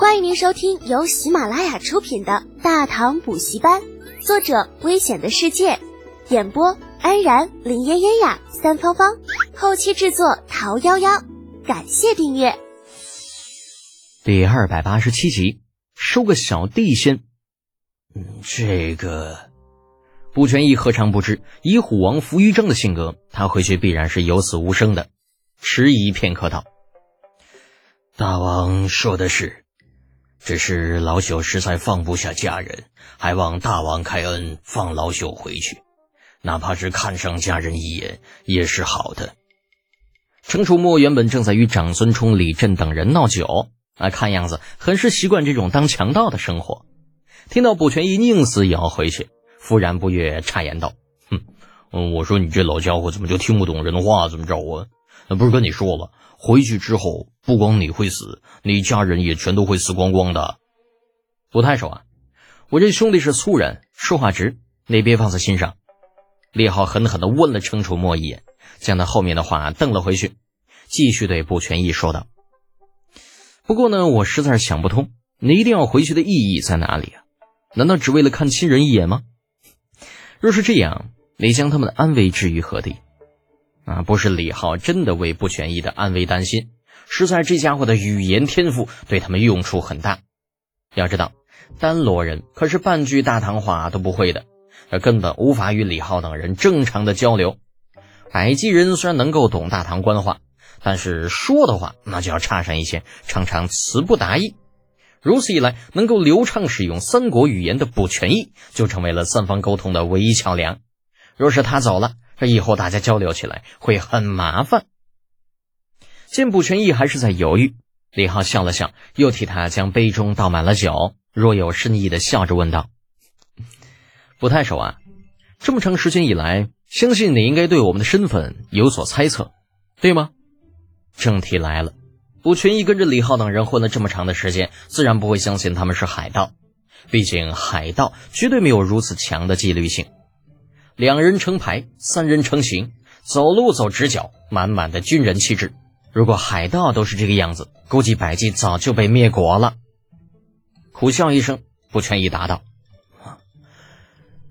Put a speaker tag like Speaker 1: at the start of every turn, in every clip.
Speaker 1: 欢迎您收听由喜马拉雅出品的《大唐补习班》，作者：危险的世界，演播：安然、林嫣嫣呀、三芳芳，后期制作：桃夭夭。感谢订阅。
Speaker 2: 第二百八十七集，收个小弟先。嗯，这个不全义何尝不知，以虎王伏于正的性格，他回去必然是有死无生的。迟疑片刻道：“
Speaker 3: 大王说的是。”只是老朽实在放不下家人，还望大王开恩放老朽回去，哪怕是看上家人一眼也是好的。
Speaker 2: 程楚墨原本正在与长孙冲、李振等人闹酒，啊，看样子很是习惯这种当强盗的生活。听到卜全义宁死也要回去，夫然不悦，插言道：“
Speaker 4: 哼，我说你这老家伙怎么就听不懂人话？怎么着啊？那不是跟你说了？”回去之后，不光你会死，你家人也全都会死光光的。
Speaker 2: 不太熟啊，我这兄弟是粗人，说话直，你别放在心上。李浩狠狠地问了程楚墨一眼，将他后面的话瞪了回去，继续对步全义说道：“不过呢，我实在是想不通，你一定要回去的意义在哪里啊？难道只为了看亲人一眼吗？若是这样，你将他们的安危置于何地？”啊，不是李浩真的为不全义的安危担心，实在这家伙的语言天赋对他们用处很大。要知道，丹罗人可是半句大唐话都不会的，根本无法与李浩等人正常的交流。百济人虽然能够懂大唐官话，但是说的话那就要差上一些，常常词不达意。如此一来，能够流畅使用三国语言的不全义就成为了三方沟通的唯一桥梁。若是他走了，这以后大家交流起来会很麻烦。见卜全义还是在犹豫，李浩笑了笑，又替他将杯中倒满了酒，若有深意的笑着问道：“不太熟啊，这么长时间以来，相信你应该对我们的身份有所猜测，对吗？”正题来了，卜全义跟着李浩等人混了这么长的时间，自然不会相信他们是海盗，毕竟海盗绝对没有如此强的纪律性。两人成排，三人成行，走路走直角，满满的军人气质。如果海盗都是这个样子，估计百济早就被灭国了。苦笑一声，不全义答道：“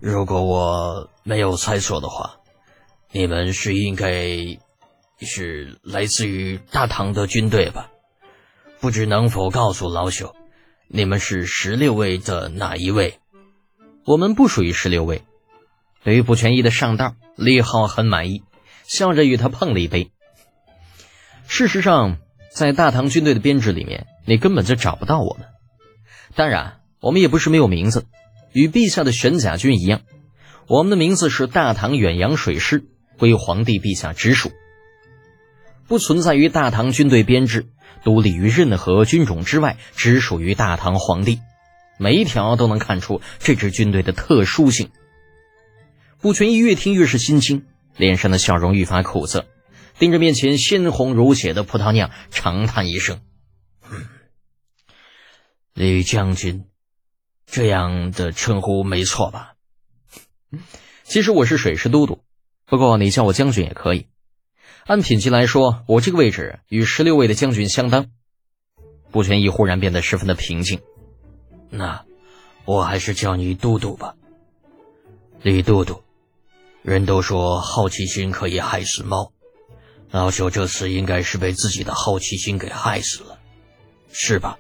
Speaker 3: 如果我没有猜错的话，你们是应该是来自于大唐的军队吧？不知能否告诉老朽，你们是十六位的哪一位？
Speaker 2: 我们不属于十六位。”对于卜全义的上道，李浩很满意，笑着与他碰了一杯。事实上，在大唐军队的编制里面，你根本就找不到我们。当然，我们也不是没有名字，与陛下的玄甲军一样，我们的名字是大唐远洋水师，归皇帝陛下直属，不存在于大唐军队编制，独立于任何军种之外，只属于大唐皇帝。每一条都能看出这支军队的特殊性。不全义越听越是心惊，脸上的笑容愈发苦涩，盯着面前鲜红如血的葡萄酿，长叹一声：“
Speaker 3: 李将军，这样的称呼没错吧？”“
Speaker 2: 其实我是水师都督，不过你叫我将军也可以。按品级来说，我这个位置与十六位的将军相当。”顾全义忽然变得十分的平静：“
Speaker 3: 那我还是叫你都督吧，李都督。”人都说好奇心可以害死猫，老朽这次应该是被自己的好奇心给害死了，是吧？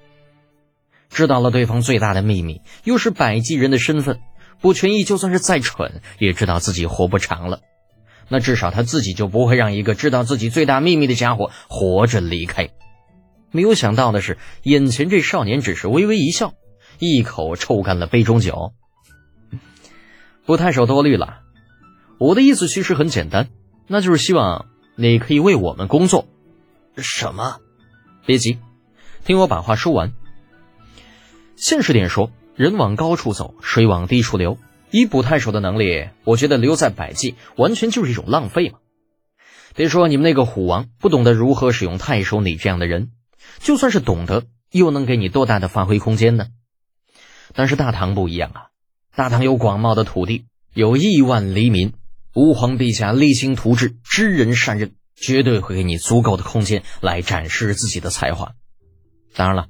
Speaker 2: 知道了对方最大的秘密，又是百济人的身份，不全义就算是再蠢，也知道自己活不长了。那至少他自己就不会让一个知道自己最大秘密的家伙活着离开。没有想到的是，眼前这少年只是微微一笑，一口抽干了杯中酒。不太守多虑了。我的意思其实很简单，那就是希望你可以为我们工作。
Speaker 3: 什么？
Speaker 2: 别急，听我把话说完。现实点说，人往高处走，水往低处流。以补太守的能力，我觉得留在百济完全就是一种浪费嘛。别说你们那个虎王不懂得如何使用太守你这样的人，就算是懂得，又能给你多大的发挥空间呢？但是大唐不一样啊，大唐有广袤的土地，有亿万黎民。吾皇陛下励精图治，知人善任，绝对会给你足够的空间来展示自己的才华。当然了，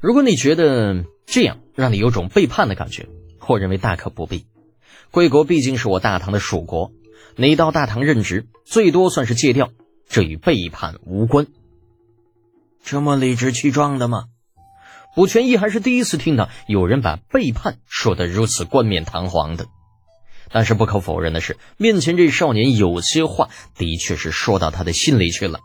Speaker 2: 如果你觉得这样让你有种背叛的感觉，我认为大可不必。贵国毕竟是我大唐的属国，你到大唐任职，最多算是借调，这与背叛无关。
Speaker 3: 这么理直气壮的吗？
Speaker 2: 卜全义还是第一次听到有人把背叛说得如此冠冕堂皇的。但是不可否认的是，面前这少年有些话的确是说到他的心里去了。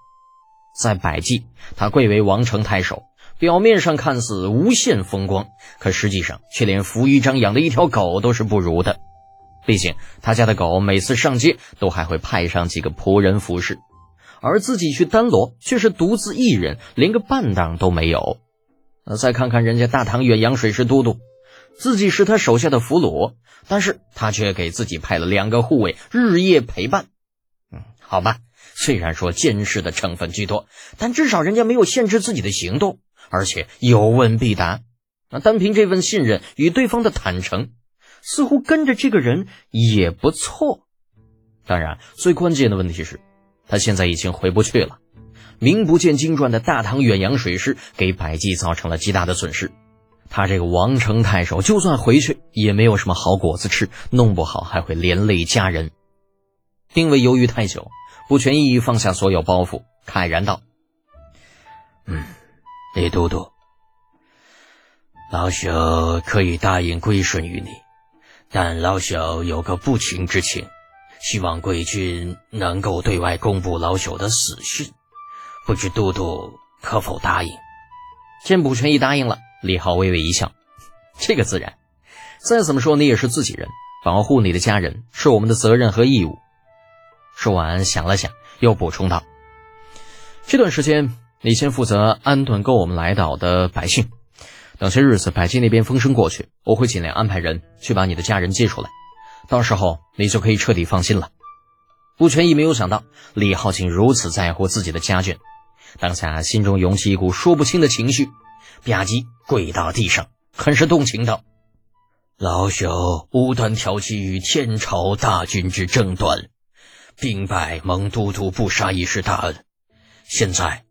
Speaker 2: 在百济，他贵为王城太守，表面上看似无限风光，可实际上却连扶余章养的一条狗都是不如的。毕竟他家的狗每次上街都还会派上几个仆人服侍，而自己去丹罗却是独自一人，连个伴当都没有。再看看人家大唐远洋水师都督。自己是他手下的俘虏，但是他却给自己派了两个护卫，日夜陪伴。嗯，好吧，虽然说监视的成分居多，但至少人家没有限制自己的行动，而且有问必答。那单凭这份信任与对方的坦诚，似乎跟着这个人也不错。当然，最关键的问题是，他现在已经回不去了。名不见经传的大唐远洋水师给百济造成了极大的损失。他这个王城太守，就算回去也没有什么好果子吃，弄不好还会连累家人。因为犹豫太久，不全义放下所有包袱，慨然道：“
Speaker 3: 嗯，李都督，老朽可以答应归顺于你，但老朽有个不情之请，希望贵军能够对外公布老朽的死讯，不知都督可否答应？”
Speaker 2: 见卜全义答应了。李浩微微一笑，这个自然。再怎么说，你也是自己人，保护你的家人是我们的责任和义务。说完，想了想，又补充道：“这段时间，你先负责安顿够我们来岛的百姓。等些日子，百姓那边风声过去，我会尽量安排人去把你的家人接出来。到时候，你就可以彻底放心了。”顾全义没有想到李浩竟如此在乎自己的家眷，当下心中涌起一股说不清的情绪。吧唧跪到地上，很是动情道：“
Speaker 3: 老朽无端挑起与天朝大军之争端，兵败蒙都督不杀已是大恩。现在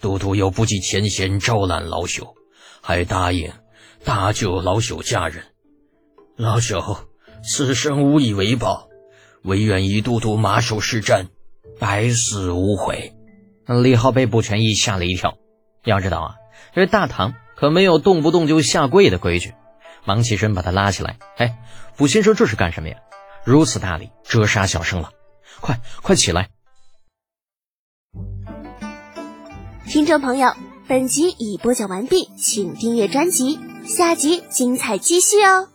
Speaker 3: 都督又不计前嫌招揽老朽，还答应搭救老朽家人，老朽此生无以为报，唯愿以都督马首是瞻，百死无悔。”
Speaker 2: 李浩被卜全义吓了一跳，要知道啊。这大唐可没有动不动就下跪的规矩，忙起身把他拉起来。哎，卜先生这是干什么呀？如此大礼，折杀小生了！快快起来！
Speaker 1: 听众朋友，本集已播讲完毕，请订阅专辑，下集精彩继续哦。